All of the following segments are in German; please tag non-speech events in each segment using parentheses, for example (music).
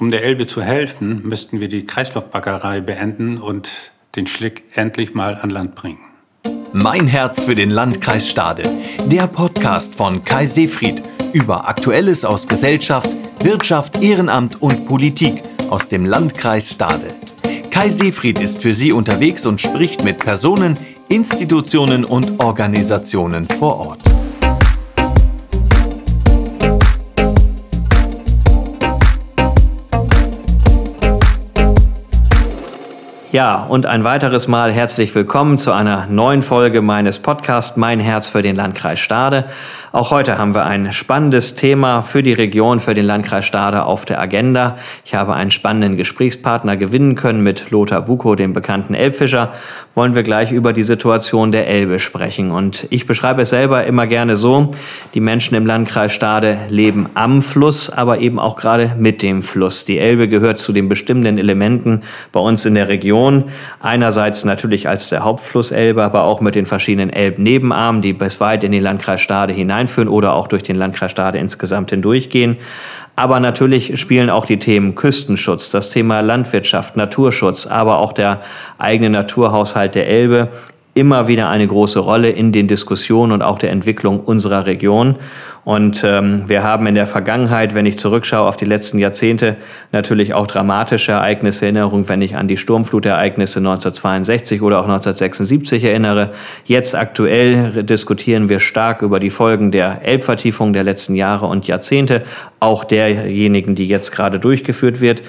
Um der Elbe zu helfen, müssten wir die Kreislaufbaggerei beenden und den Schlick endlich mal an Land bringen. Mein Herz für den Landkreis Stade. Der Podcast von Kai Seefried über Aktuelles aus Gesellschaft, Wirtschaft, Ehrenamt und Politik aus dem Landkreis Stade. Kai Seefried ist für Sie unterwegs und spricht mit Personen, Institutionen und Organisationen vor Ort. Ja, und ein weiteres Mal herzlich willkommen zu einer neuen Folge meines Podcasts Mein Herz für den Landkreis Stade. Auch heute haben wir ein spannendes Thema für die Region, für den Landkreis Stade auf der Agenda. Ich habe einen spannenden Gesprächspartner gewinnen können mit Lothar Buko, dem bekannten Elbfischer. Wollen wir gleich über die Situation der Elbe sprechen. Und ich beschreibe es selber immer gerne so. Die Menschen im Landkreis Stade leben am Fluss, aber eben auch gerade mit dem Fluss. Die Elbe gehört zu den bestimmenden Elementen bei uns in der Region. Einerseits natürlich als der Hauptfluss Elbe, aber auch mit den verschiedenen Elbnebenarmen, die bis weit in den Landkreis Stade hinein einführen oder auch durch den Landkreis Stade insgesamt hindurchgehen. Aber natürlich spielen auch die Themen Küstenschutz, das Thema Landwirtschaft, Naturschutz, aber auch der eigene Naturhaushalt der Elbe immer wieder eine große Rolle in den Diskussionen und auch der Entwicklung unserer Region. Und ähm, wir haben in der Vergangenheit, wenn ich zurückschaue auf die letzten Jahrzehnte, natürlich auch dramatische Ereignisse Erinnerung, wenn ich an die Sturmflutereignisse 1962 oder auch 1976 erinnere. Jetzt aktuell diskutieren wir stark über die Folgen der Elbvertiefung der letzten Jahre und Jahrzehnte, auch derjenigen, die jetzt gerade durchgeführt wird.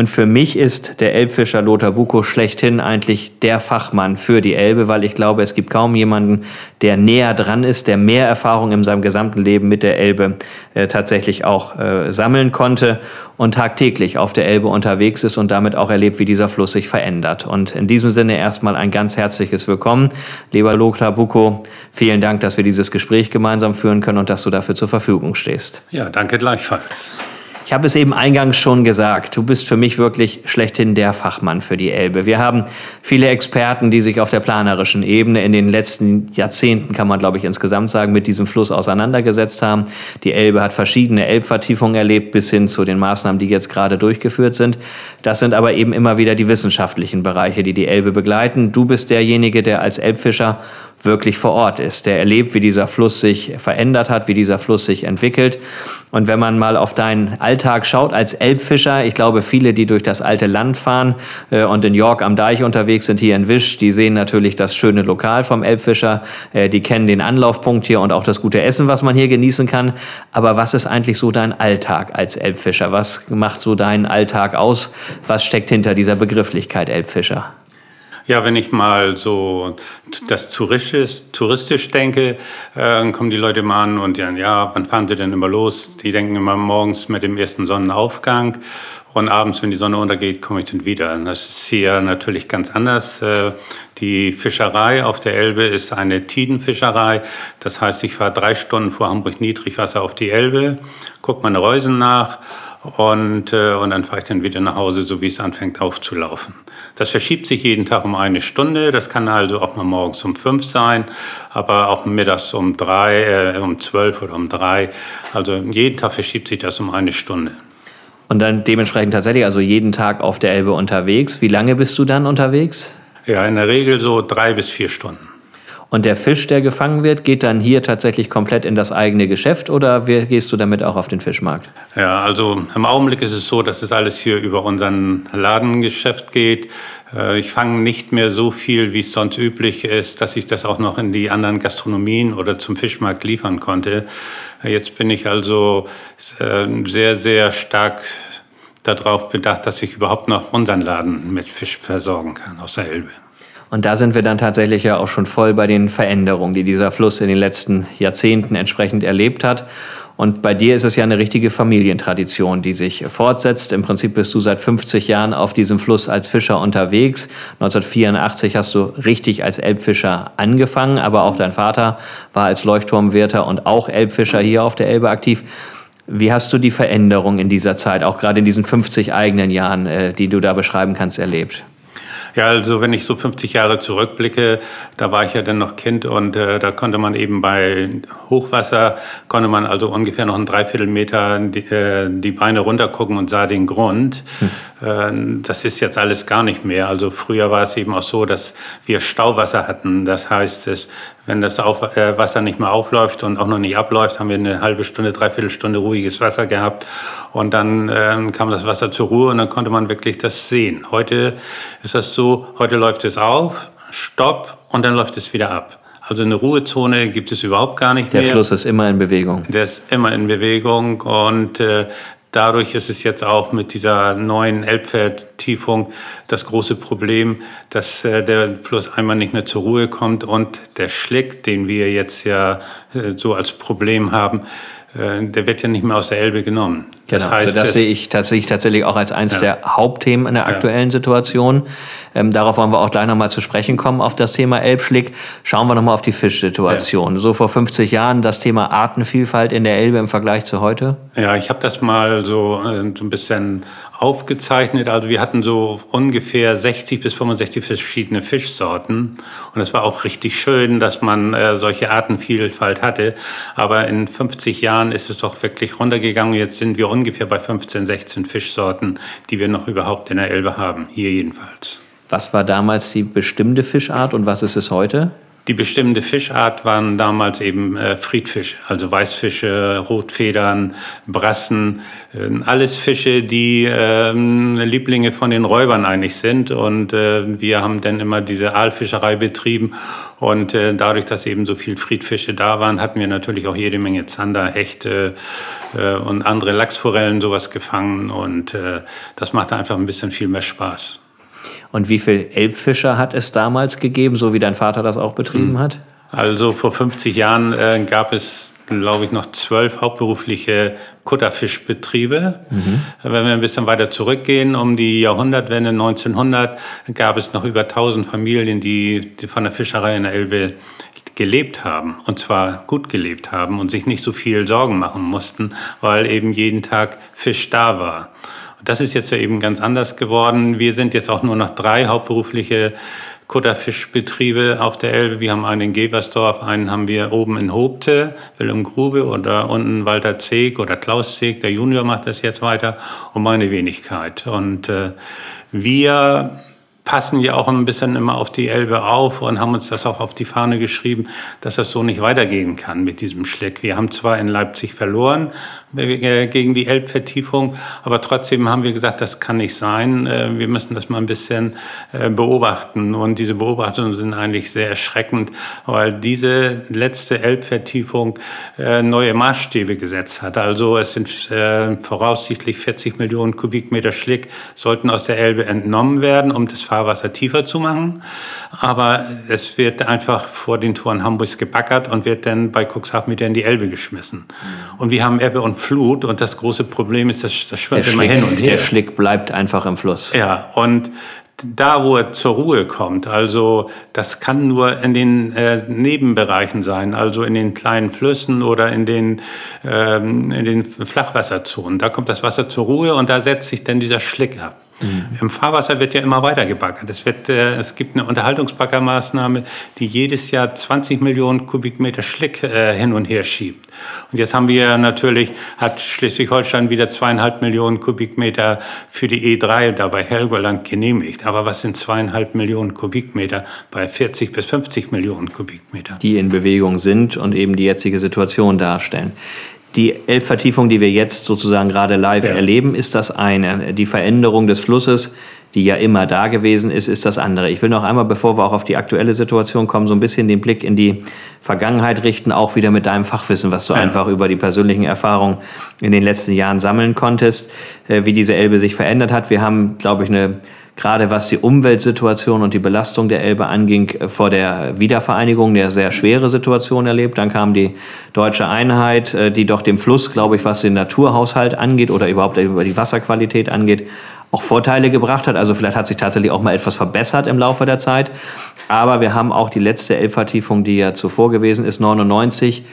Und für mich ist der Elbfischer Lothar Buko schlechthin eigentlich der Fachmann für die Elbe, weil ich glaube, es gibt kaum jemanden, der näher dran ist, der mehr Erfahrung in seinem gesamten Leben mit der Elbe äh, tatsächlich auch äh, sammeln konnte und tagtäglich auf der Elbe unterwegs ist und damit auch erlebt, wie dieser Fluss sich verändert. Und in diesem Sinne erstmal ein ganz herzliches Willkommen. Lieber Lothar Buko, vielen Dank, dass wir dieses Gespräch gemeinsam führen können und dass du dafür zur Verfügung stehst. Ja, danke gleichfalls. Ich habe es eben eingangs schon gesagt, du bist für mich wirklich schlechthin der Fachmann für die Elbe. Wir haben viele Experten, die sich auf der planerischen Ebene in den letzten Jahrzehnten, kann man glaube ich insgesamt sagen, mit diesem Fluss auseinandergesetzt haben. Die Elbe hat verschiedene Elbvertiefungen erlebt, bis hin zu den Maßnahmen, die jetzt gerade durchgeführt sind. Das sind aber eben immer wieder die wissenschaftlichen Bereiche, die die Elbe begleiten. Du bist derjenige, der als Elbfischer wirklich vor Ort ist, der erlebt, wie dieser Fluss sich verändert hat, wie dieser Fluss sich entwickelt. Und wenn man mal auf deinen Alltag schaut als Elbfischer, ich glaube, viele, die durch das alte Land fahren äh, und in York am Deich unterwegs sind, hier in Wisch, die sehen natürlich das schöne Lokal vom Elbfischer, äh, die kennen den Anlaufpunkt hier und auch das gute Essen, was man hier genießen kann. Aber was ist eigentlich so dein Alltag als Elbfischer? Was macht so deinen Alltag aus? Was steckt hinter dieser Begrifflichkeit Elbfischer? Ja, wenn ich mal so das touristisch, touristisch denke, äh, kommen die Leute mal an und sagen, ja, wann fahren sie denn immer los? Die denken immer morgens mit dem ersten Sonnenaufgang und abends, wenn die Sonne untergeht, komme ich dann wieder. Das ist hier natürlich ganz anders. Äh, die Fischerei auf der Elbe ist eine Tidenfischerei. Das heißt, ich fahre drei Stunden vor Hamburg Niedrigwasser auf die Elbe, gucke meine Reusen nach und, äh, und dann fahre ich dann wieder nach Hause, so wie es anfängt aufzulaufen. Das verschiebt sich jeden Tag um eine Stunde. Das kann also auch mal morgens um fünf sein, aber auch mittags um drei, äh, um zwölf oder um drei. Also jeden Tag verschiebt sich das um eine Stunde. Und dann dementsprechend tatsächlich also jeden Tag auf der Elbe unterwegs. Wie lange bist du dann unterwegs? Ja, in der Regel so drei bis vier Stunden. Und der Fisch, der gefangen wird, geht dann hier tatsächlich komplett in das eigene Geschäft oder gehst du damit auch auf den Fischmarkt? Ja, also im Augenblick ist es so, dass es alles hier über unseren Ladengeschäft geht. Äh, ich fange nicht mehr so viel, wie es sonst üblich ist, dass ich das auch noch in die anderen Gastronomien oder zum Fischmarkt liefern konnte. Jetzt bin ich also äh, sehr, sehr stark darauf bedacht, dass ich überhaupt noch unseren Laden mit Fisch versorgen kann aus der Elbe. Und da sind wir dann tatsächlich ja auch schon voll bei den Veränderungen, die dieser Fluss in den letzten Jahrzehnten entsprechend erlebt hat. Und bei dir ist es ja eine richtige Familientradition, die sich fortsetzt. Im Prinzip bist du seit 50 Jahren auf diesem Fluss als Fischer unterwegs. 1984 hast du richtig als Elbfischer angefangen, aber auch dein Vater war als Leuchtturmwärter und auch Elbfischer hier auf der Elbe aktiv. Wie hast du die Veränderung in dieser Zeit, auch gerade in diesen 50 eigenen Jahren, äh, die du da beschreiben kannst, erlebt? Ja, also wenn ich so 50 Jahre zurückblicke, da war ich ja dann noch Kind und äh, da konnte man eben bei Hochwasser, konnte man also ungefähr noch einen Dreiviertelmeter die, äh, die Beine runtergucken und sah den Grund. Hm. Äh, das ist jetzt alles gar nicht mehr. Also früher war es eben auch so, dass wir Stauwasser hatten. Das heißt, es, wenn das auf, äh, Wasser nicht mehr aufläuft und auch noch nicht abläuft, haben wir eine halbe Stunde, dreiviertel Stunde ruhiges Wasser gehabt und dann äh, kam das Wasser zur Ruhe und dann konnte man wirklich das sehen. Heute ist das so, heute läuft es auf, stopp und dann läuft es wieder ab. Also eine Ruhezone gibt es überhaupt gar nicht Der mehr. Der Fluss ist immer in Bewegung. Der ist immer in Bewegung und äh, Dadurch ist es jetzt auch mit dieser neuen Elbvertiefung das große Problem, dass äh, der Fluss einmal nicht mehr zur Ruhe kommt und der Schlick, den wir jetzt ja äh, so als Problem haben, der wird ja nicht mehr aus der Elbe genommen. Das genau, heißt, also das sehe ich tatsächlich, tatsächlich auch als eines ja. der Hauptthemen in der aktuellen ja. Situation. Ähm, darauf wollen wir auch gleich nochmal zu sprechen kommen, auf das Thema Elbschlick. Schauen wir nochmal auf die Fischsituation. Ja. So vor 50 Jahren das Thema Artenvielfalt in der Elbe im Vergleich zu heute? Ja, ich habe das mal so, äh, so ein bisschen aufgezeichnet. Also wir hatten so ungefähr 60 bis 65 verschiedene Fischsorten. Und es war auch richtig schön, dass man äh, solche Artenvielfalt hatte. Aber in 50 Jahren ist es doch wirklich runtergegangen. Jetzt sind wir ungefähr bei 15, 16 Fischsorten, die wir noch überhaupt in der Elbe haben. Hier jedenfalls. Was war damals die bestimmte Fischart und was ist es heute? Die bestimmte Fischart waren damals eben äh, Friedfische, also Weißfische, Rotfedern, Brassen, äh, alles Fische, die äh, Lieblinge von den Räubern eigentlich sind. Und äh, wir haben dann immer diese Aalfischerei betrieben. Und äh, dadurch, dass eben so viel Friedfische da waren, hatten wir natürlich auch jede Menge Zander, Hechte äh, und andere Lachsforellen sowas gefangen. Und äh, das machte einfach ein bisschen viel mehr Spaß. Und wie viel Elbfischer hat es damals gegeben, so wie dein Vater das auch betrieben hat? Also vor 50 Jahren äh, gab es, glaube ich, noch zwölf hauptberufliche Kutterfischbetriebe. Mhm. Wenn wir ein bisschen weiter zurückgehen, um die Jahrhundertwende 1900, gab es noch über 1000 Familien, die, die von der Fischerei in der Elbe gelebt haben und zwar gut gelebt haben und sich nicht so viel Sorgen machen mussten, weil eben jeden Tag Fisch da war. Das ist jetzt ja eben ganz anders geworden. Wir sind jetzt auch nur noch drei hauptberufliche Kutterfischbetriebe auf der Elbe. Wir haben einen in Geversdorf, einen haben wir oben in Hobte, Wilhelm Grube oder unten Walter Zeg oder Klaus Zeg, der Junior macht das jetzt weiter und meine Wenigkeit. Und äh, wir passen ja auch ein bisschen immer auf die Elbe auf und haben uns das auch auf die Fahne geschrieben, dass das so nicht weitergehen kann mit diesem Schleck. Wir haben zwar in Leipzig verloren, äh, gegen die Elbvertiefung. Aber trotzdem haben wir gesagt, das kann nicht sein. Äh, wir müssen das mal ein bisschen äh, beobachten. Und diese Beobachtungen sind eigentlich sehr erschreckend, weil diese letzte Elbvertiefung neue Maßstäbe gesetzt hat. Also es sind voraussichtlich 40 Millionen Kubikmeter Schlick sollten aus der Elbe entnommen werden, um das Fahrwasser tiefer zu machen. Aber es wird einfach vor den Toren Hamburgs gebackert und wird dann bei Cuxhaven wieder in die Elbe geschmissen. Und wir haben Ebbe und Flut und das große Problem ist, das, das schwimmt immer hin und her. Der Schlick bleibt einfach im Fluss. Ja, und da, wo er zur Ruhe kommt, also das kann nur in den äh, Nebenbereichen sein, also in den kleinen Flüssen oder in den, ähm, in den Flachwasserzonen. Da kommt das Wasser zur Ruhe und da setzt sich dann dieser Schlick ab. Mhm. Im Fahrwasser wird ja immer weiter gebaggert. Es, wird, äh, es gibt eine Unterhaltungsbaggermaßnahme, die jedes Jahr 20 Millionen Kubikmeter Schlick äh, hin und her schiebt. Und jetzt haben wir natürlich, hat Schleswig-Holstein wieder zweieinhalb Millionen Kubikmeter für die E3 da bei Helgoland genehmigt. Aber was sind zweieinhalb Millionen Kubikmeter bei 40 bis 50 Millionen Kubikmeter? Die in Bewegung sind und eben die jetzige Situation darstellen. Die Elbvertiefung, die wir jetzt sozusagen gerade live ja. erleben, ist das eine. Die Veränderung des Flusses, die ja immer da gewesen ist, ist das andere. Ich will noch einmal, bevor wir auch auf die aktuelle Situation kommen, so ein bisschen den Blick in die Vergangenheit richten, auch wieder mit deinem Fachwissen, was du ja. einfach über die persönlichen Erfahrungen in den letzten Jahren sammeln konntest, äh, wie diese Elbe sich verändert hat. Wir haben, glaube ich, eine gerade was die Umweltsituation und die Belastung der Elbe anging, äh, vor der Wiedervereinigung eine sehr schwere Situation erlebt. Dann kam die deutsche Einheit, äh, die doch dem Fluss, glaube ich, was den Naturhaushalt angeht oder überhaupt über die Wasserqualität angeht, auch Vorteile gebracht hat. Also vielleicht hat sich tatsächlich auch mal etwas verbessert im Laufe der Zeit. Aber wir haben auch die letzte Elbvertiefung, die ja zuvor gewesen ist, 99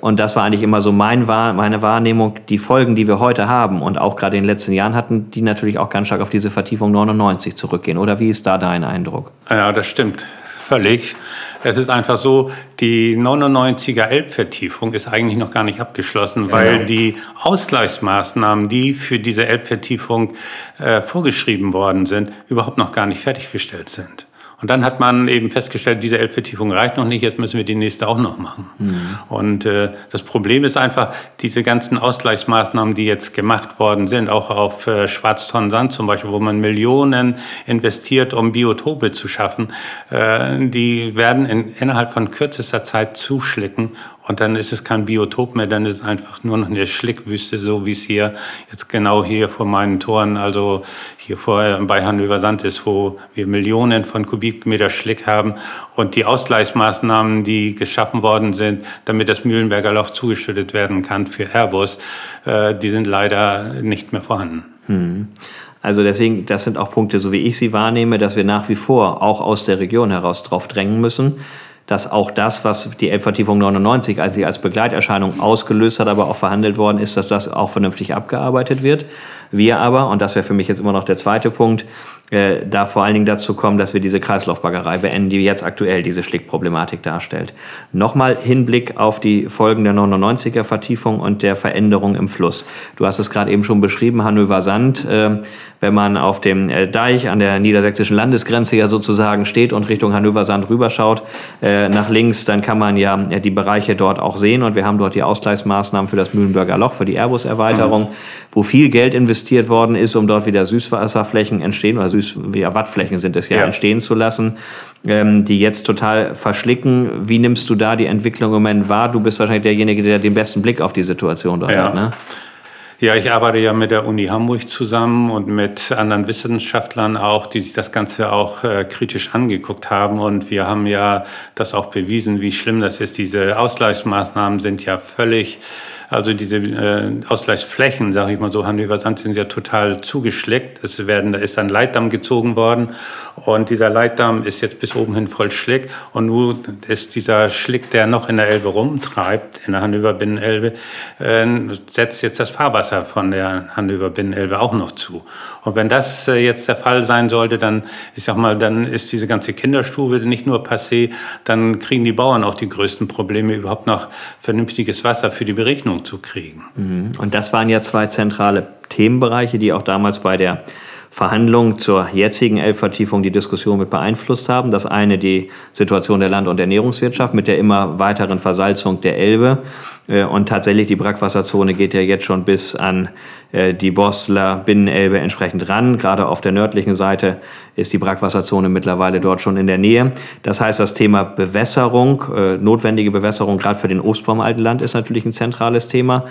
Und das war eigentlich immer so mein, meine Wahrnehmung, die Folgen, die wir heute haben und auch gerade in den letzten Jahren hatten, die natürlich auch ganz stark auf diese Vertiefung 99 zurückgehen. Oder wie ist da dein Eindruck? Ja, das stimmt völlig. Es ist einfach so, die 99er Elbvertiefung ist eigentlich noch gar nicht abgeschlossen, weil genau. die Ausgleichsmaßnahmen, die für diese Elbvertiefung äh, vorgeschrieben worden sind, überhaupt noch gar nicht fertiggestellt sind. Und dann hat man eben festgestellt, diese Elbvertiefung reicht noch nicht, jetzt müssen wir die nächste auch noch machen. Mhm. Und äh, das Problem ist einfach, diese ganzen Ausgleichsmaßnahmen, die jetzt gemacht worden sind, auch auf äh, Schwarztonnen zum Beispiel, wo man Millionen investiert, um Biotope zu schaffen, äh, die werden in, innerhalb von kürzester Zeit zuschlicken und dann ist es kein Biotop mehr, dann ist es einfach nur noch eine Schlickwüste, so wie es hier jetzt genau hier vor meinen Toren, also hier vor bei Hannover Sand ist, wo wir Millionen von Kubikmeter Schlick haben. Und die Ausgleichsmaßnahmen, die geschaffen worden sind, damit das Mühlenberger Loch zugeschüttet werden kann für Airbus, äh, die sind leider nicht mehr vorhanden. Hm. Also deswegen, das sind auch Punkte, so wie ich sie wahrnehme, dass wir nach wie vor auch aus der Region heraus drauf drängen müssen dass auch das, was die Elbvertiefung 99 als sie als Begleiterscheinung ausgelöst hat, aber auch verhandelt worden ist, dass das auch vernünftig abgearbeitet wird. Wir aber, und das wäre für mich jetzt immer noch der zweite Punkt, äh, da vor allen Dingen dazu kommen, dass wir diese Kreislaufbaggerei beenden, die jetzt aktuell diese Schlickproblematik darstellt. Nochmal Hinblick auf die Folgen der 99er Vertiefung und der Veränderung im Fluss. Du hast es gerade eben schon beschrieben, Hannover Sand. Äh, wenn man auf dem äh, Deich an der niedersächsischen Landesgrenze ja sozusagen steht und Richtung Hannover Sand rüberschaut, äh, nach links, dann kann man ja die Bereiche dort auch sehen und wir haben dort die Ausgleichsmaßnahmen für das Mühlenberger Loch, für die Airbus-Erweiterung, mhm. wo viel Geld investiert worden ist, um dort wieder Süßwasserflächen entstehen oder Süß ja, Wattflächen sind es ja, ja. entstehen zu lassen, ähm, die jetzt total verschlicken. Wie nimmst du da die Entwicklung im Moment wahr? Du bist wahrscheinlich derjenige, der den besten Blick auf die Situation dort ja. hat. Ne? Ja, ich arbeite ja mit der Uni Hamburg zusammen und mit anderen Wissenschaftlern auch, die sich das Ganze auch äh, kritisch angeguckt haben. Und wir haben ja das auch bewiesen, wie schlimm das ist. Diese Ausgleichsmaßnahmen sind ja völlig also diese äh, Ausgleichsflächen, sage ich mal so, Hannover Sand sind ja total zugeschleckt. Es werden, da ist ein Leitdamm gezogen worden und dieser Leitdamm ist jetzt bis oben hin voll Schlick und nur ist dieser Schlick, der noch in der Elbe rumtreibt, in der Hannover Binnenelbe, äh, setzt jetzt das Fahrwasser von der Hannover Binnenelbe auch noch zu. Und wenn das äh, jetzt der Fall sein sollte, dann, ich sag mal, dann ist diese ganze Kinderstube nicht nur passé, dann kriegen die Bauern auch die größten Probleme, überhaupt noch vernünftiges Wasser für die Berechnung zu kriegen. Mhm. Und das waren ja zwei zentrale Themenbereiche, die auch damals bei der Verhandlungen zur jetzigen Elbvertiefung die Diskussion mit beeinflusst haben. Das eine die Situation der Land- und Ernährungswirtschaft mit der immer weiteren Versalzung der Elbe. Äh, und tatsächlich die Brackwasserzone geht ja jetzt schon bis an die Bosler Binnenelbe entsprechend ran. Gerade auf der nördlichen Seite ist die Brackwasserzone mittlerweile dort schon in der Nähe. Das heißt, das Thema Bewässerung, äh, notwendige Bewässerung gerade für den Obstbaum Altenland ist natürlich ein zentrales Thema.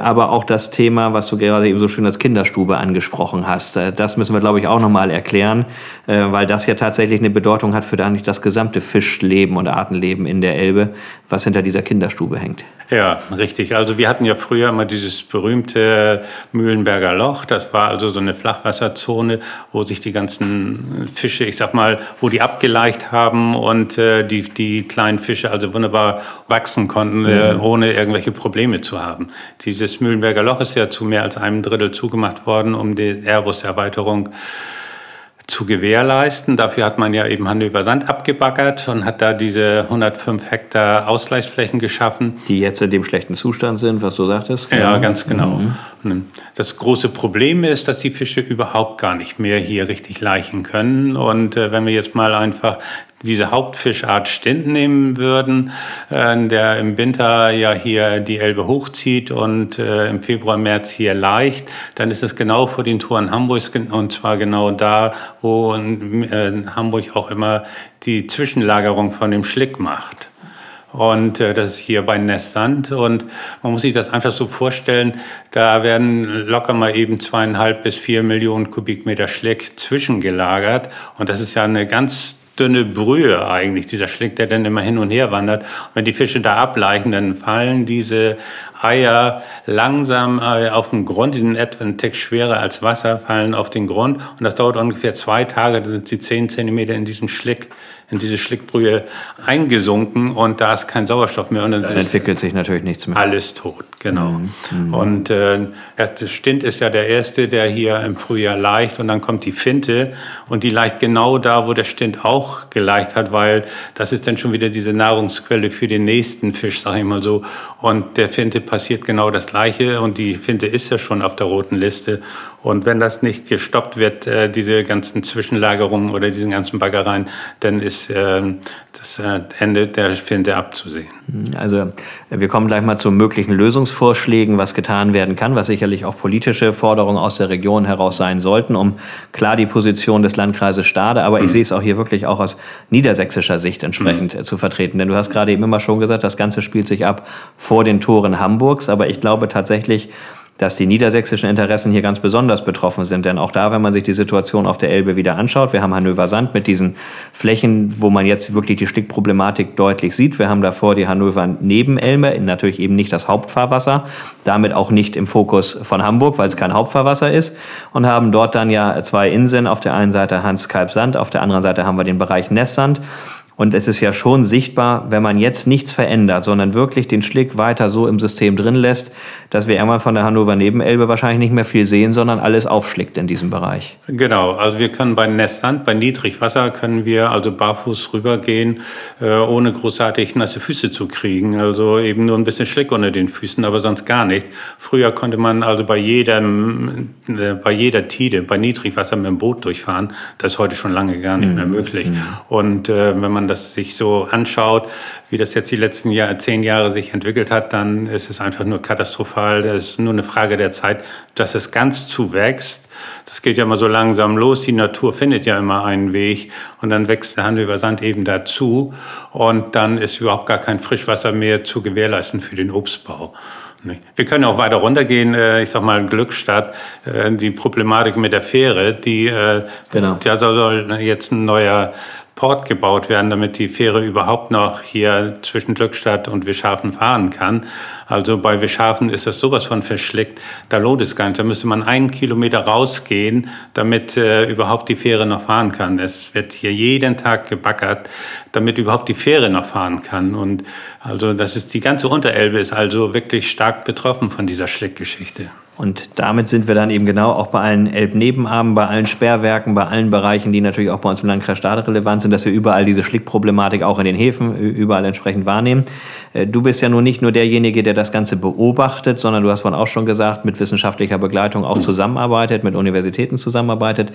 Aber auch das Thema, was du gerade eben so schön als Kinderstube angesprochen hast, das müssen wir, glaube ich, auch nochmal erklären, weil das ja tatsächlich eine Bedeutung hat für eigentlich das gesamte Fischleben und Artenleben in der Elbe, was hinter dieser Kinderstube hängt. Ja, richtig. Also wir hatten ja früher immer dieses berühmte Mühlenberger Loch. Das war also so eine Flachwasserzone, wo sich die ganzen Fische, ich sag mal, wo die abgeleicht haben und äh, die, die kleinen Fische also wunderbar wachsen konnten, äh, mhm. äh, ohne irgendwelche Probleme zu haben. Dieses Mühlenberger Loch ist ja zu mehr als einem Drittel zugemacht worden, um die Airbus-Erweiterung zu gewährleisten. Dafür hat man ja eben Hannover Sand abgebaggert und hat da diese 105 Hektar Ausgleichsflächen geschaffen. Die jetzt in dem schlechten Zustand sind, was du sagtest? Ja, ganz genau. Mhm. Das große Problem ist, dass die Fische überhaupt gar nicht mehr hier richtig laichen können. Und äh, wenn wir jetzt mal einfach diese Hauptfischart Stint nehmen würden, äh, der im Winter ja hier die Elbe hochzieht und äh, im Februar, März hier leicht, dann ist es genau vor den Toren Hamburgs und zwar genau da, wo äh, Hamburg auch immer die Zwischenlagerung von dem Schlick macht. Und äh, das ist hier bei Nestsand. Und man muss sich das einfach so vorstellen, da werden locker mal eben zweieinhalb bis vier Millionen Kubikmeter Schlick zwischengelagert. Und das ist ja eine ganz dünne Brühe eigentlich, dieser Schlick, der dann immer hin und her wandert. Und wenn die Fische da ableichen, dann fallen diese Eier langsam äh, auf den Grund, die sind etwa einen Tick schwerer als Wasser, fallen auf den Grund. Und das dauert ungefähr zwei Tage, da sind sie zehn Zentimeter in diesem Schlick in diese Schlickbrühe eingesunken und da ist kein Sauerstoff mehr. Und dann, dann entwickelt sich natürlich nichts mehr. Alles tot, genau. Mhm. Und äh, der Stint ist ja der erste, der hier im Frühjahr leicht und dann kommt die Finte und die leicht genau da, wo der Stint auch geleicht hat, weil das ist dann schon wieder diese Nahrungsquelle für den nächsten Fisch, sag ich mal so. Und der Finte passiert genau das Gleiche und die Finte ist ja schon auf der roten Liste und wenn das nicht gestoppt wird, äh, diese ganzen Zwischenlagerungen oder diesen ganzen Baggereien, dann ist äh, das äh, Ende der Finte abzusehen. Also wir kommen gleich mal zu möglichen Lösungsvorschlägen, was getan werden kann, was sicherlich auch politische Forderungen aus der Region heraus sein sollten, um klar die Position des Landkreises Stade, aber ich mhm. sehe es auch hier wirklich auch aus niedersächsischer Sicht entsprechend mhm. zu vertreten. Denn du hast gerade eben immer schon gesagt, das Ganze spielt sich ab vor den Toren Hamburgs, aber ich glaube tatsächlich, dass die niedersächsischen Interessen hier ganz besonders betroffen sind. Denn auch da, wenn man sich die Situation auf der Elbe wieder anschaut, wir haben Hannover Sand mit diesen Flächen, wo man jetzt wirklich die Stickproblematik deutlich sieht. Wir haben davor die Hannover Nebenelme, natürlich eben nicht das Hauptfahrwasser, damit auch nicht im Fokus von Hamburg, weil es kein Hauptfahrwasser ist. Und haben dort dann ja zwei Inseln. Auf der einen Seite Hans-Kalb-Sand, auf der anderen Seite haben wir den Bereich Nesssand. Und es ist ja schon sichtbar, wenn man jetzt nichts verändert, sondern wirklich den Schlick weiter so im System drin lässt, dass wir irgendwann von der Hannover Nebenelbe wahrscheinlich nicht mehr viel sehen, sondern alles aufschlickt in diesem Bereich. Genau, also wir können bei Nesssand, bei Niedrigwasser können wir also barfuß rübergehen, äh, ohne großartig nasse Füße zu kriegen. Also eben nur ein bisschen Schlick unter den Füßen, aber sonst gar nichts. Früher konnte man also bei jedem, äh, bei jeder Tide, bei Niedrigwasser mit dem Boot durchfahren. Das ist heute schon lange gar nicht mehr mhm. möglich. Mhm. Und äh, wenn man das sich so anschaut, wie das jetzt die letzten Jahr, zehn Jahre sich entwickelt hat, dann ist es einfach nur katastrophal. Das ist nur eine Frage der Zeit, dass es ganz zuwächst. Das geht ja immer so langsam los. Die Natur findet ja immer einen Weg und dann wächst der Handel über Sand eben dazu und dann ist überhaupt gar kein Frischwasser mehr zu gewährleisten für den Obstbau. Wir können auch weiter runtergehen, äh, ich sag mal Glückstadt, äh, die Problematik mit der Fähre, die äh, genau. da soll jetzt ein neuer Port gebaut werden, damit die Fähre überhaupt noch hier zwischen Glückstadt und Wischhafen fahren kann. Also bei Wischhafen ist das sowas von verschlickt, da lohnt es gar nicht. Da müsste man einen Kilometer rausgehen, damit äh, überhaupt die Fähre noch fahren kann. Es wird hier jeden Tag gebackert, damit überhaupt die Fähre noch fahren kann. Und also das ist die ganze Unterelbe ist also wirklich stark betroffen von dieser Schlickgeschichte. Und damit sind wir dann eben genau auch bei allen Elbnebenarmen, bei allen Sperrwerken, bei allen Bereichen, die natürlich auch bei uns im Landkreis Stade relevant sind, dass wir überall diese Schlickproblematik auch in den Häfen überall entsprechend wahrnehmen. Äh, du bist ja nun nicht nur derjenige, der das Ganze beobachtet, sondern du hast vorhin auch schon gesagt, mit wissenschaftlicher Begleitung auch zusammenarbeitet, mit Universitäten zusammenarbeitet.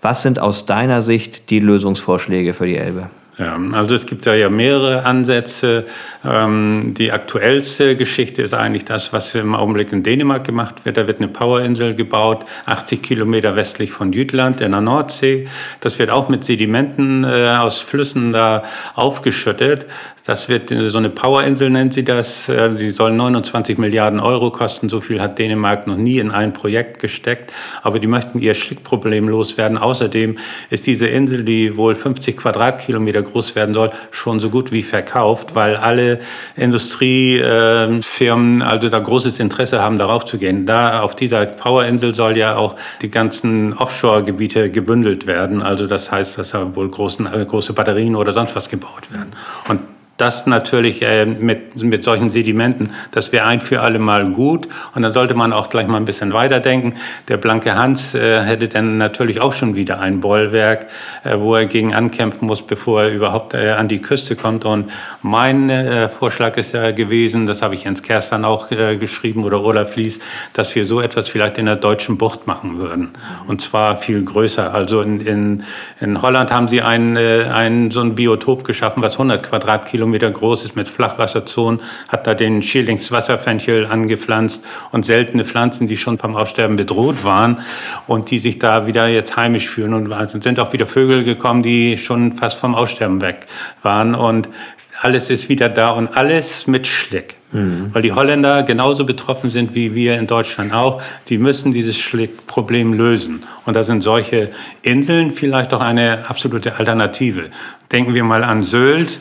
Was sind aus deiner Sicht die Lösungsvorschläge für die Elbe? Ja, also es gibt da ja mehrere Ansätze. Ähm, die aktuellste Geschichte ist eigentlich das, was im Augenblick in Dänemark gemacht wird. Da wird eine Powerinsel gebaut, 80 Kilometer westlich von Jütland in der Nordsee. Das wird auch mit Sedimenten äh, aus Flüssen da aufgeschüttet. Das wird so eine Powerinsel nennt sie das. Äh, die soll 29 Milliarden Euro kosten. So viel hat Dänemark noch nie in ein Projekt gesteckt. Aber die möchten ihr Schlickproblem loswerden. Außerdem ist diese Insel, die wohl 50 Quadratkilometer groß werden soll, schon so gut wie verkauft, weil alle Industriefirmen also da großes Interesse haben, darauf zu gehen. Da auf dieser Powerinsel soll ja auch die ganzen Offshore-Gebiete gebündelt werden. Also das heißt, dass da wohl großen, äh, große Batterien oder sonst was gebaut werden. Und das natürlich äh, mit, mit solchen Sedimenten, das wäre ein für alle Mal gut. Und dann sollte man auch gleich mal ein bisschen weiterdenken. Der blanke Hans äh, hätte dann natürlich auch schon wieder ein Bollwerk, äh, wo er gegen ankämpfen muss, bevor er überhaupt äh, an die Küste kommt. Und mein äh, Vorschlag ist ja gewesen, das habe ich Jens Kerstern auch äh, geschrieben oder Olaf Lies, dass wir so etwas vielleicht in der deutschen Bucht machen würden. Und zwar viel größer. Also in, in, in Holland haben sie ein, ein, so ein Biotop geschaffen, was 100 Quadratkilometer Kilometer groß ist mit Flachwasserzonen, hat da den Schierlingswasserfenchel angepflanzt und seltene Pflanzen, die schon vom Aussterben bedroht waren und die sich da wieder jetzt heimisch fühlen. Und sind auch wieder Vögel gekommen, die schon fast vom Aussterben weg waren. Und alles ist wieder da und alles mit Schlick. Mhm. Weil die Holländer genauso betroffen sind wie wir in Deutschland auch. Die müssen dieses Schlickproblem lösen. Und da sind solche Inseln vielleicht auch eine absolute Alternative. Denken wir mal an Sylt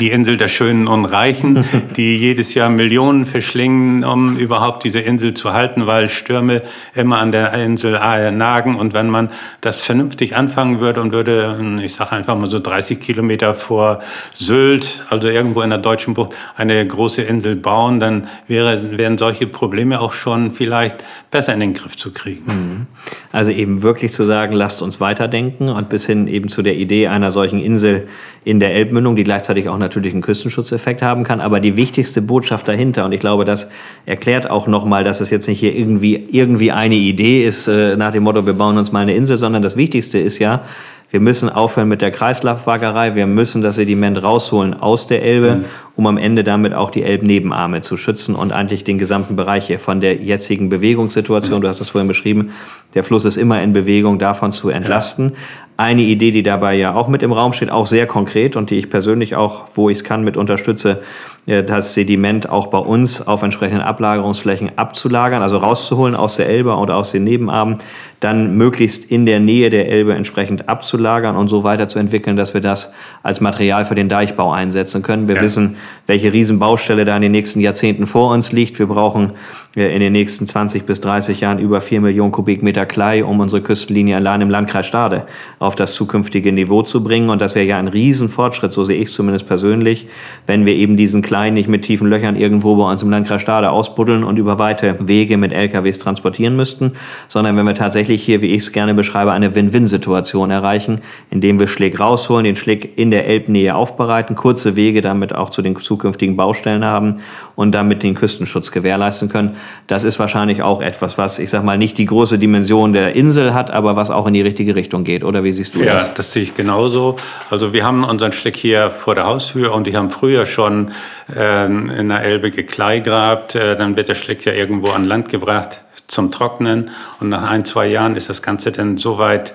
die Insel der Schönen und Reichen, (laughs) die jedes Jahr Millionen verschlingen, um überhaupt diese Insel zu halten, weil Stürme immer an der Insel nagen. Und wenn man das vernünftig anfangen würde und würde, ich sage einfach mal so 30 Kilometer vor Sylt, also irgendwo in der deutschen Bucht, eine große Insel bauen, dann wäre, wären solche Probleme auch schon vielleicht besser in den Griff zu kriegen. Mhm. Also eben wirklich zu sagen, lasst uns weiterdenken und bis hin eben zu der Idee einer solchen Insel in der Elbmündung, die gleichzeitig auch natürlich einen Küstenschutzeffekt haben kann. Aber die wichtigste Botschaft dahinter, und ich glaube, das erklärt auch nochmal, dass es jetzt nicht hier irgendwie, irgendwie eine Idee ist, äh, nach dem Motto, wir bauen uns mal eine Insel, sondern das Wichtigste ist ja, wir müssen aufhören mit der Kreislaufwaggerei. Wir müssen das Sediment rausholen aus der Elbe, mhm. um am Ende damit auch die Elbnebenarme zu schützen und eigentlich den gesamten Bereich hier von der jetzigen Bewegungssituation, mhm. du hast es vorhin beschrieben, der Fluss ist immer in Bewegung, davon zu entlasten. Ja. Eine Idee, die dabei ja auch mit im Raum steht, auch sehr konkret und die ich persönlich auch, wo ich es kann, mit unterstütze, das Sediment auch bei uns auf entsprechenden Ablagerungsflächen abzulagern, also rauszuholen aus der Elbe oder aus den Nebenarmen, dann möglichst in der Nähe der Elbe entsprechend abzulagern und so weiterzuentwickeln, dass wir das als Material für den Deichbau einsetzen können. Wir ja. wissen, welche Riesenbaustelle da in den nächsten Jahrzehnten vor uns liegt. Wir brauchen in den nächsten 20 bis 30 Jahren über 4 Millionen Kubikmeter Klei, um unsere Küstenlinie allein im Landkreis Stade auf das zukünftige Niveau zu bringen. Und das wäre ja ein Riesenfortschritt, so sehe ich es zumindest persönlich, wenn wir eben diesen Klei nicht mit tiefen Löchern irgendwo bei uns im Landkreis Stade ausbuddeln und über weite Wege mit LKWs transportieren müssten, sondern wenn wir tatsächlich hier, wie ich es gerne beschreibe, eine Win-Win-Situation erreichen, indem wir Schlick rausholen, den Schlick in der Elbnähe aufbereiten, kurze Wege damit auch zu den zukünftigen Baustellen haben und damit den Küstenschutz gewährleisten können das ist wahrscheinlich auch etwas, was, ich sag mal, nicht die große Dimension der Insel hat, aber was auch in die richtige Richtung geht. Oder wie siehst du ja, das? Ja, das sehe ich genauso. Also wir haben unseren Schlick hier vor der Haustür und die haben früher schon äh, in der Elbe gekleigrabt. Äh, dann wird der Schlick ja irgendwo an Land gebracht zum Trocknen. Und nach ein, zwei Jahren ist das Ganze dann so weit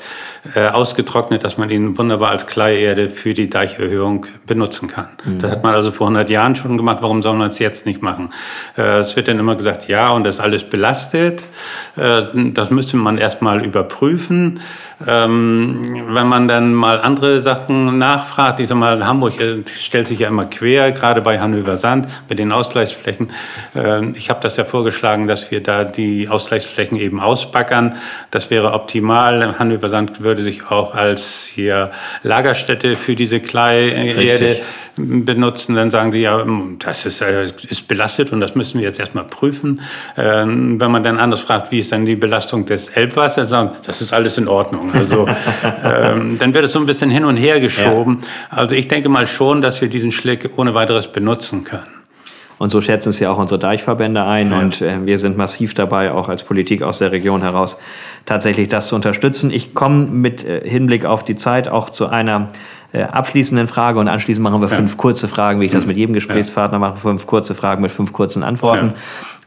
äh, ausgetrocknet, dass man ihn wunderbar als Kleierde für die Deicherhöhung benutzen kann. Mhm. Das hat man also vor 100 Jahren schon gemacht. Warum soll man es jetzt nicht machen? Äh, es wird dann immer gesagt, ja, und das ist alles belastet. Äh, das müsste man erstmal überprüfen. Ähm, wenn man dann mal andere Sachen nachfragt, ich sag mal, Hamburg äh, stellt sich ja immer quer, gerade bei Hannover Sand mit den Ausgleichsflächen. Äh, ich habe das ja vorgeschlagen, dass wir da die Ausgleichsflächen eben ausbackern. Das wäre optimal. Hannover Sand würde sich auch als hier Lagerstätte für diese Kleierde benutzen, dann sagen die ja, das ist, äh, ist belastet und das müssen wir jetzt erstmal prüfen. Ähm, wenn man dann anders fragt, wie ist dann die Belastung des Elbwassers, sagen, das ist alles in Ordnung. Also (laughs) ähm, dann wird es so ein bisschen hin und her geschoben. Ja. Also ich denke mal schon, dass wir diesen Schlick ohne weiteres benutzen können. Und so schätzen es ja auch unsere Deichverbände ein. Ja. Und äh, wir sind massiv dabei, auch als Politik aus der Region heraus, tatsächlich das zu unterstützen. Ich komme mit äh, Hinblick auf die Zeit auch zu einer äh, abschließenden Frage und anschließend machen wir fünf ja. kurze Fragen, wie ich das mit jedem Gesprächspartner mache, fünf kurze Fragen mit fünf kurzen Antworten. Ja.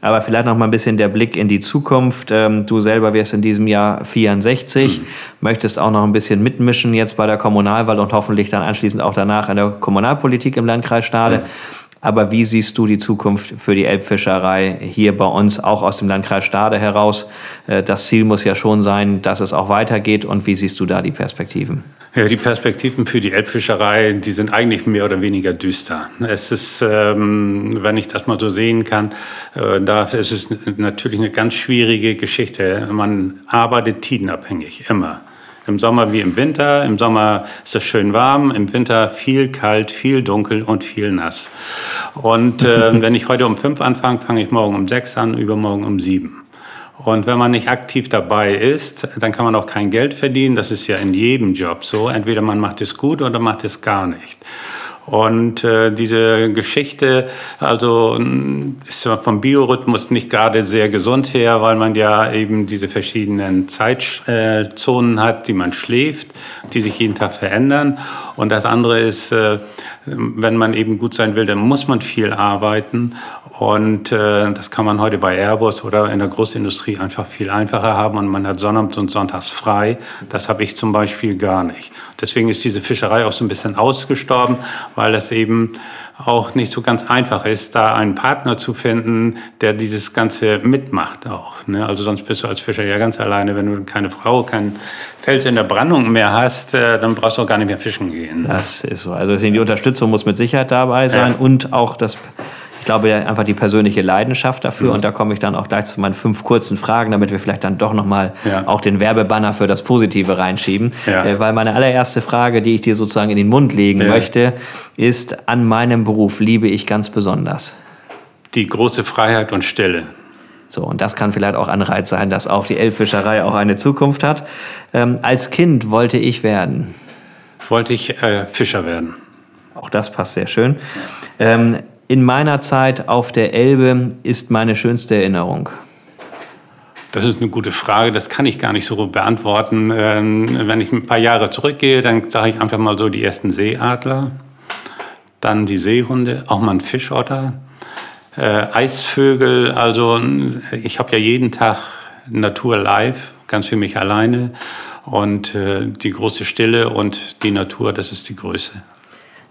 Aber vielleicht noch mal ein bisschen der Blick in die Zukunft. Ähm, du selber wirst in diesem Jahr 64, mhm. möchtest auch noch ein bisschen mitmischen jetzt bei der Kommunalwahl und hoffentlich dann anschließend auch danach in der Kommunalpolitik im Landkreis Stade. Mhm. Aber wie siehst du die Zukunft für die Elbfischerei hier bei uns, auch aus dem Landkreis Stade heraus? Äh, das Ziel muss ja schon sein, dass es auch weitergeht. Und wie siehst du da die Perspektiven? Ja, die Perspektiven für die Elbfischerei, die sind eigentlich mehr oder weniger düster. Es ist, ähm, wenn ich das mal so sehen kann, äh, da ist es natürlich eine ganz schwierige Geschichte. Man arbeitet tidenabhängig, immer. Im Sommer wie im Winter. Im Sommer ist es schön warm, im Winter viel kalt, viel dunkel und viel nass. Und äh, (laughs) wenn ich heute um fünf anfange, fange ich morgen um sechs an, übermorgen um sieben. Und wenn man nicht aktiv dabei ist, dann kann man auch kein Geld verdienen. Das ist ja in jedem Job so. Entweder man macht es gut oder macht es gar nicht. Und äh, diese Geschichte, also ist vom Biorhythmus nicht gerade sehr gesund her, weil man ja eben diese verschiedenen Zeitzonen hat, die man schläft, die sich jeden Tag verändern. Und das andere ist, äh, wenn man eben gut sein will, dann muss man viel arbeiten. Und äh, das kann man heute bei Airbus oder in der Großindustrie einfach viel einfacher haben. Und man hat Sonnabend und Sonntags frei. Das habe ich zum Beispiel gar nicht. Deswegen ist diese Fischerei auch so ein bisschen ausgestorben, weil es eben auch nicht so ganz einfach ist, da einen Partner zu finden, der dieses Ganze mitmacht auch. Ne? Also sonst bist du als Fischer ja ganz alleine. Wenn du keine Frau, kein Feld in der Brandung mehr hast, äh, dann brauchst du auch gar nicht mehr fischen gehen. Das ist so. Also die Unterstützung muss mit Sicherheit dabei sein ja. und auch das ich glaube einfach die persönliche Leidenschaft dafür. Mhm. Und da komme ich dann auch gleich zu meinen fünf kurzen Fragen, damit wir vielleicht dann doch nochmal ja. auch den Werbebanner für das Positive reinschieben. Ja. Äh, weil meine allererste Frage, die ich dir sozusagen in den Mund legen ja. möchte, ist, an meinem Beruf liebe ich ganz besonders. Die große Freiheit und Stille. So, und das kann vielleicht auch Anreiz sein, dass auch die Elbfischerei auch eine Zukunft hat. Ähm, als Kind wollte ich werden. Wollte ich äh, Fischer werden. Auch das passt sehr schön. Ähm, in meiner Zeit auf der Elbe ist meine schönste Erinnerung? Das ist eine gute Frage, das kann ich gar nicht so beantworten. Ähm, wenn ich ein paar Jahre zurückgehe, dann sage ich einfach mal so die ersten Seeadler, dann die Seehunde, auch mal ein Fischotter, äh, Eisvögel. Also ich habe ja jeden Tag Natur live, ganz für mich alleine. Und äh, die große Stille und die Natur, das ist die Größe.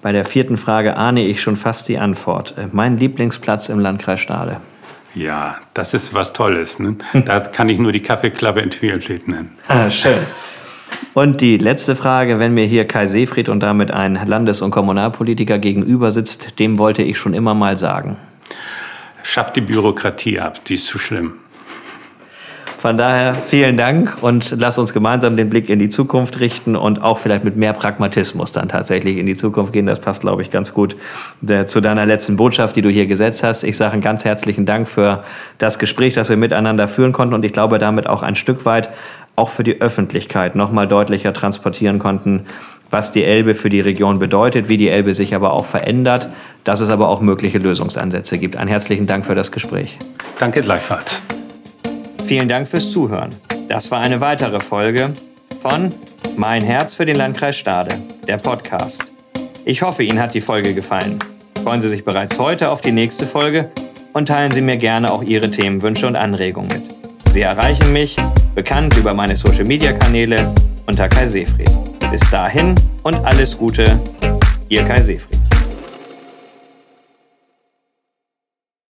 Bei der vierten Frage ahne ich schon fast die Antwort. Äh, mein Lieblingsplatz im Landkreis Stade. Ja, das ist was Tolles. Ne? (laughs) Da kann ich nur die Kaffeeklappe in Twierfleet nennen. Ah, schön. Und die letzte Frage, wenn mir hier Kai Seefried und damit ein Landes- und Kommunalpolitiker gegenüber sitzt, dem wollte ich schon immer mal sagen. Schafft die Bürokratie ab, die ist zu schlimm. Von daher vielen Dank und lass uns gemeinsam den Blick in die Zukunft richten und auch vielleicht mit mehr Pragmatismus dann tatsächlich in die Zukunft gehen. Das passt, glaube ich, ganz gut zu deiner letzten Botschaft, die du hier gesetzt hast. Ich sage einen ganz herzlichen Dank für das Gespräch, das wir miteinander führen konnten und ich glaube damit auch ein Stück weit auch für die Öffentlichkeit nochmal deutlicher transportieren konnten, was die Elbe für die Region bedeutet, wie die Elbe sich aber auch verändert, dass es aber auch mögliche Lösungsansätze gibt. Einen herzlichen Dank für das Gespräch. Danke gleichfalls. Vielen Dank fürs Zuhören. Das war eine weitere Folge von Mein Herz für den Landkreis Stade, der Podcast. Ich hoffe, Ihnen hat die Folge gefallen. Freuen Sie sich bereits heute auf die nächste Folge und teilen Sie mir gerne auch Ihre Themenwünsche und Anregungen mit. Sie erreichen mich, bekannt über meine Social-Media-Kanäle, unter Kai Seefried. Bis dahin und alles Gute, Ihr Kai Seefried.